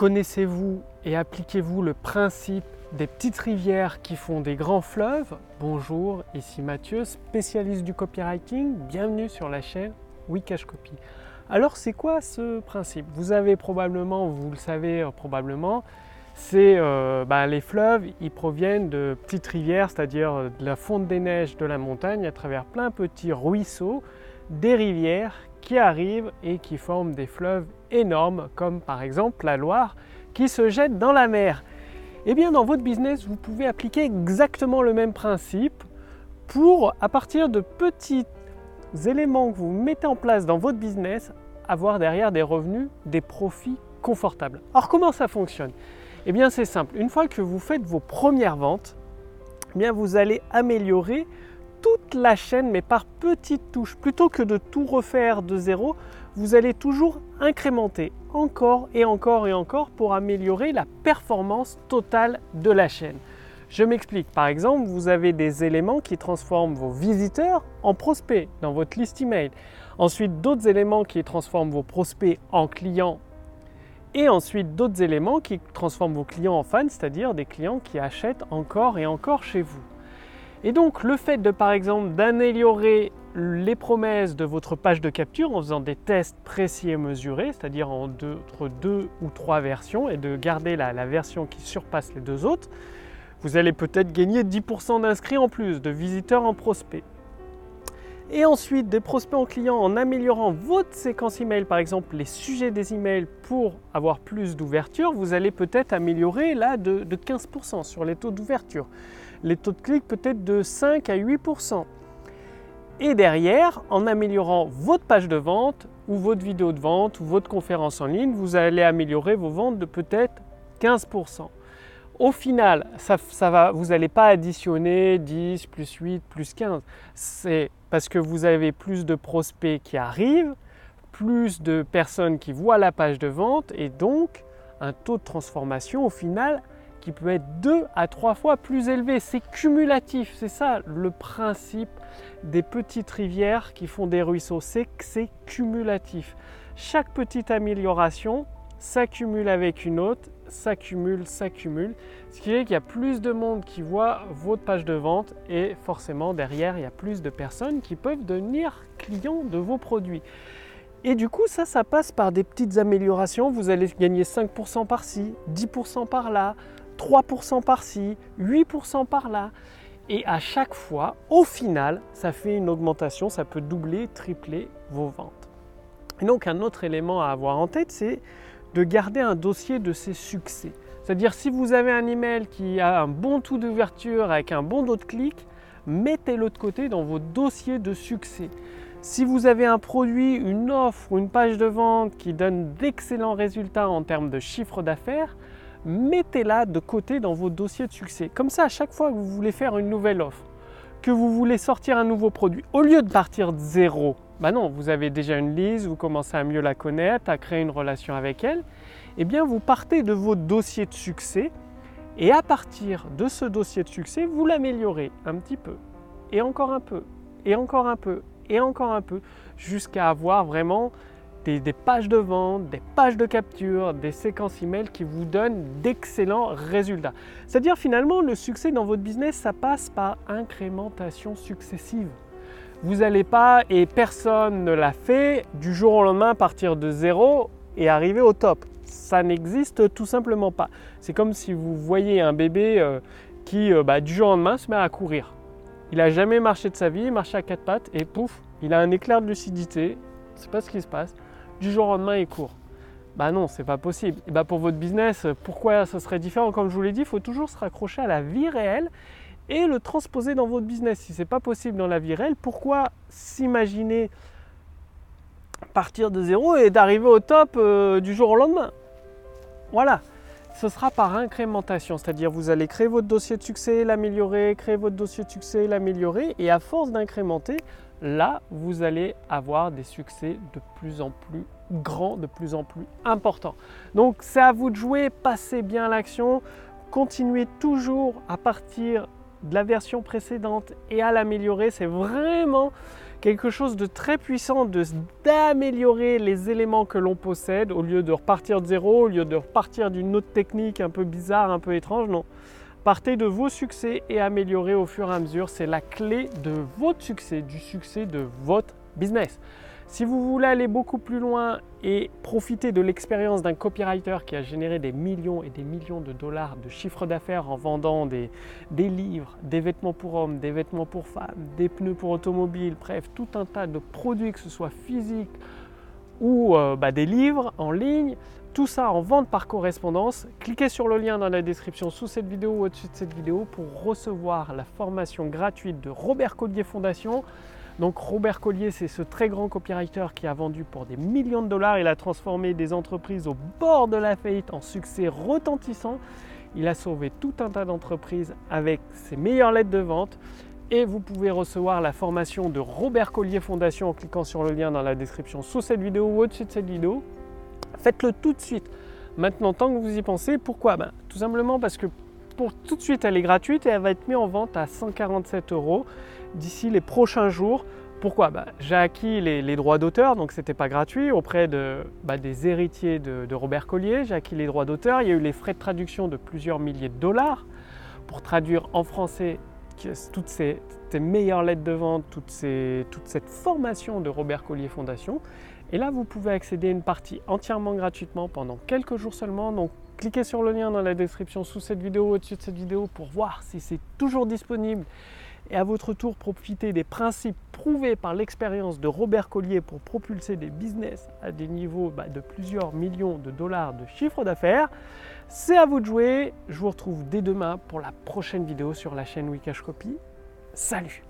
Connaissez-vous et appliquez-vous le principe des petites rivières qui font des grands fleuves? Bonjour, ici Mathieu, spécialiste du copywriting. Bienvenue sur la chaîne Wikash Copy. Alors c'est quoi ce principe? Vous avez probablement, vous le savez euh, probablement, c'est euh, bah, les fleuves, ils proviennent de petites rivières, c'est-à-dire euh, de la fonte des neiges de la montagne à travers plein petits ruisseaux, des rivières qui arrivent et qui forment des fleuves énormes, comme par exemple la Loire qui se jette dans la mer. Eh bien, dans votre business, vous pouvez appliquer exactement le même principe pour, à partir de petits éléments que vous mettez en place dans votre business, avoir derrière des revenus, des profits confortables. Alors, comment ça fonctionne? Eh bien, c'est simple. Une fois que vous faites vos premières ventes, eh bien, vous allez améliorer toute la chaîne, mais par petites touches. Plutôt que de tout refaire de zéro, vous allez toujours incrémenter encore et encore et encore pour améliorer la performance totale de la chaîne. Je m'explique. Par exemple, vous avez des éléments qui transforment vos visiteurs en prospects dans votre liste email. Ensuite, d'autres éléments qui transforment vos prospects en clients. Et ensuite, d'autres éléments qui transforment vos clients en fans, c'est-à-dire des clients qui achètent encore et encore chez vous. Et donc le fait de par exemple d'améliorer les promesses de votre page de capture en faisant des tests précis et mesurés, c'est-à-dire entre deux ou trois versions, et de garder la, version qui surpasse les deux autres, vous allez peut-être gagner 10% d'inscrits en plus, de visiteurs en prospects. Et ensuite, des prospects en clients en améliorant votre séquence email, par exemple les sujets des emails pour avoir plus d'ouverture, vous allez peut-être améliorer là de 15% sur les taux d'ouverture. Les taux de clic peut-être de 5 à 8%. Et derrière, en améliorant votre page de vente ou votre vidéo de vente ou votre conférence en ligne, vous allez améliorer vos ventes de peut-être 15%. Au final, vous n'allez pas additionner 10 plus 8 plus 15. C'est parce que vous avez plus de prospects qui arrivent, plus de personnes qui voient la page de vente et donc un taux de transformation au final qui peut être deux à trois fois plus élevé. C'est cumulatif, c'est ça le principe des petites rivières qui font des ruisseaux, c'est que c'est cumulatif. Chaque petite amélioration s'accumule avec une autre, s'accumule, s'accumule. Ce qui fait qu'il y a plus de monde qui voit votre page de vente et forcément derrière, il y a plus de personnes qui peuvent devenir clients de vos produits. Et du coup, ça, ça passe par des petites améliorations. Vous allez gagner 5% par-ci, 10% par-là, 3% par-ci, 8% par-là. Et à chaque fois, au final, ça fait une augmentation, ça peut doubler, tripler vos ventes. Et donc un autre élément à avoir en tête, c'est de garder un dossier de ses succès. C'est-à-dire si vous avez un email qui a un bon taux d'ouverture avec un bon taux de clic, mettez-le de côté dans vos dossiers de succès. Si vous avez un produit, une offre ou une page de vente qui donne d'excellents résultats en termes de chiffre d'affaires, mettez-la de côté dans vos dossiers de succès. Comme ça, à chaque fois que vous voulez faire une nouvelle offre, que vous voulez sortir un nouveau produit, au lieu de partir de zéro, bah non, vous avez déjà une liste, vous commencez à mieux la connaître, à créer une relation avec elle, eh bien vous partez de vos dossiers de succès et à partir de ce dossier de succès, vous l'améliorez un petit peu, et encore un peu, et encore un peu, et encore un peu, jusqu'à avoir vraiment des, pages de vente, des pages de capture, des séquences email qui vous donnent d'excellents résultats. C'est-à-dire finalement, le succès dans votre business, ça passe par incrémentation successive. Vous n'allez pas, et personne ne l'a fait, du jour au lendemain partir de zéro et arriver au top. Ça n'existe tout simplement pas. C'est comme si vous voyez un bébé euh, qui, euh, bah, du jour au lendemain, se met à courir. Il n'a jamais marché de sa vie, il marche à quatre pattes et pouf, il a un éclair de lucidité. C'est pas ce qui se passe. Du jour au lendemain, il court. Bah non, c'est pas possible. Et bah pour votre business, pourquoi ça serait différent? Comme je vous l'ai dit, il faut toujours se raccrocher à la vie réelle et le transposer dans votre business. Si ce n'est pas possible dans la vie réelle, pourquoi s'imaginer partir de zéro et d'arriver au top euh, du jour au lendemain? Voilà, ce sera par incrémentation, c'est-à-dire vous allez créer votre dossier de succès, l'améliorer, créer votre dossier de succès, l'améliorer, et à force d'incrémenter, là, vous allez avoir des succès de plus en plus grands, de plus en plus importants. Donc c'est à vous de jouer, passez bien l'action, continuez toujours à partir de la version précédente et à l'améliorer. C'est vraiment quelque chose de très puissant d'améliorer les éléments que l'on possède au lieu de repartir de zéro, au lieu de repartir d'une autre technique un peu bizarre, un peu étrange. Non. Partez de vos succès et améliorez au fur et à mesure. C'est la clé de votre succès, du succès de votre business. Si vous voulez aller beaucoup plus loin et profiter de l'expérience d'un copywriter qui a généré des millions et des millions de dollars de chiffre d'affaires en vendant des, livres, des vêtements pour hommes, des vêtements pour femmes, des pneus pour automobiles, bref, tout un tas de produits, que ce soit physique ou euh, bah, des livres en ligne, tout ça en vente par correspondance. Cliquez sur le lien dans la description sous cette vidéo ou au-dessus de cette vidéo pour recevoir la formation gratuite de Robert Collier Fondation. Donc Robert Collier, c'est ce très grand copywriter qui a vendu pour des millions de dollars. Il a transformé des entreprises au bord de la faillite en succès retentissant. Il a sauvé tout un tas d'entreprises avec ses meilleures lettres de vente. Et vous pouvez recevoir la formation de Robert Collier Fondation en cliquant sur le lien dans la description sous cette vidéo ou au-dessus de cette vidéo. Faites-le tout de suite. Maintenant, tant que vous y pensez, pourquoi? Ben, Tout simplement parce que pour tout de suite, elle est gratuite et elle va être mise en vente à 147 euros d'ici les prochains jours. Pourquoi? Bah, J'ai acquis les, droits d'auteur, donc ce n'était pas gratuit, auprès de, bah, des héritiers de, Robert Collier. J'ai acquis les droits d'auteur. Il y a eu les frais de traduction de plusieurs milliers de dollars pour traduire en français toutes ces, meilleures lettres de vente, toute cette formation de Robert Collier Fondation. Et là, vous pouvez accéder à une partie entièrement gratuitement pendant quelques jours seulement. Donc, cliquez sur le lien dans la description sous cette vidéo, au-dessus de cette vidéo, pour voir si c'est toujours disponible et à votre tour profiter des principes prouvés par l'expérience de Robert Collier pour propulser des business à des niveaux bah, de plusieurs millions de dollars de chiffre d'affaires. C'est à vous de jouer. Je vous retrouve dès demain pour la prochaine vidéo sur la chaîne Wikash Copy. Salut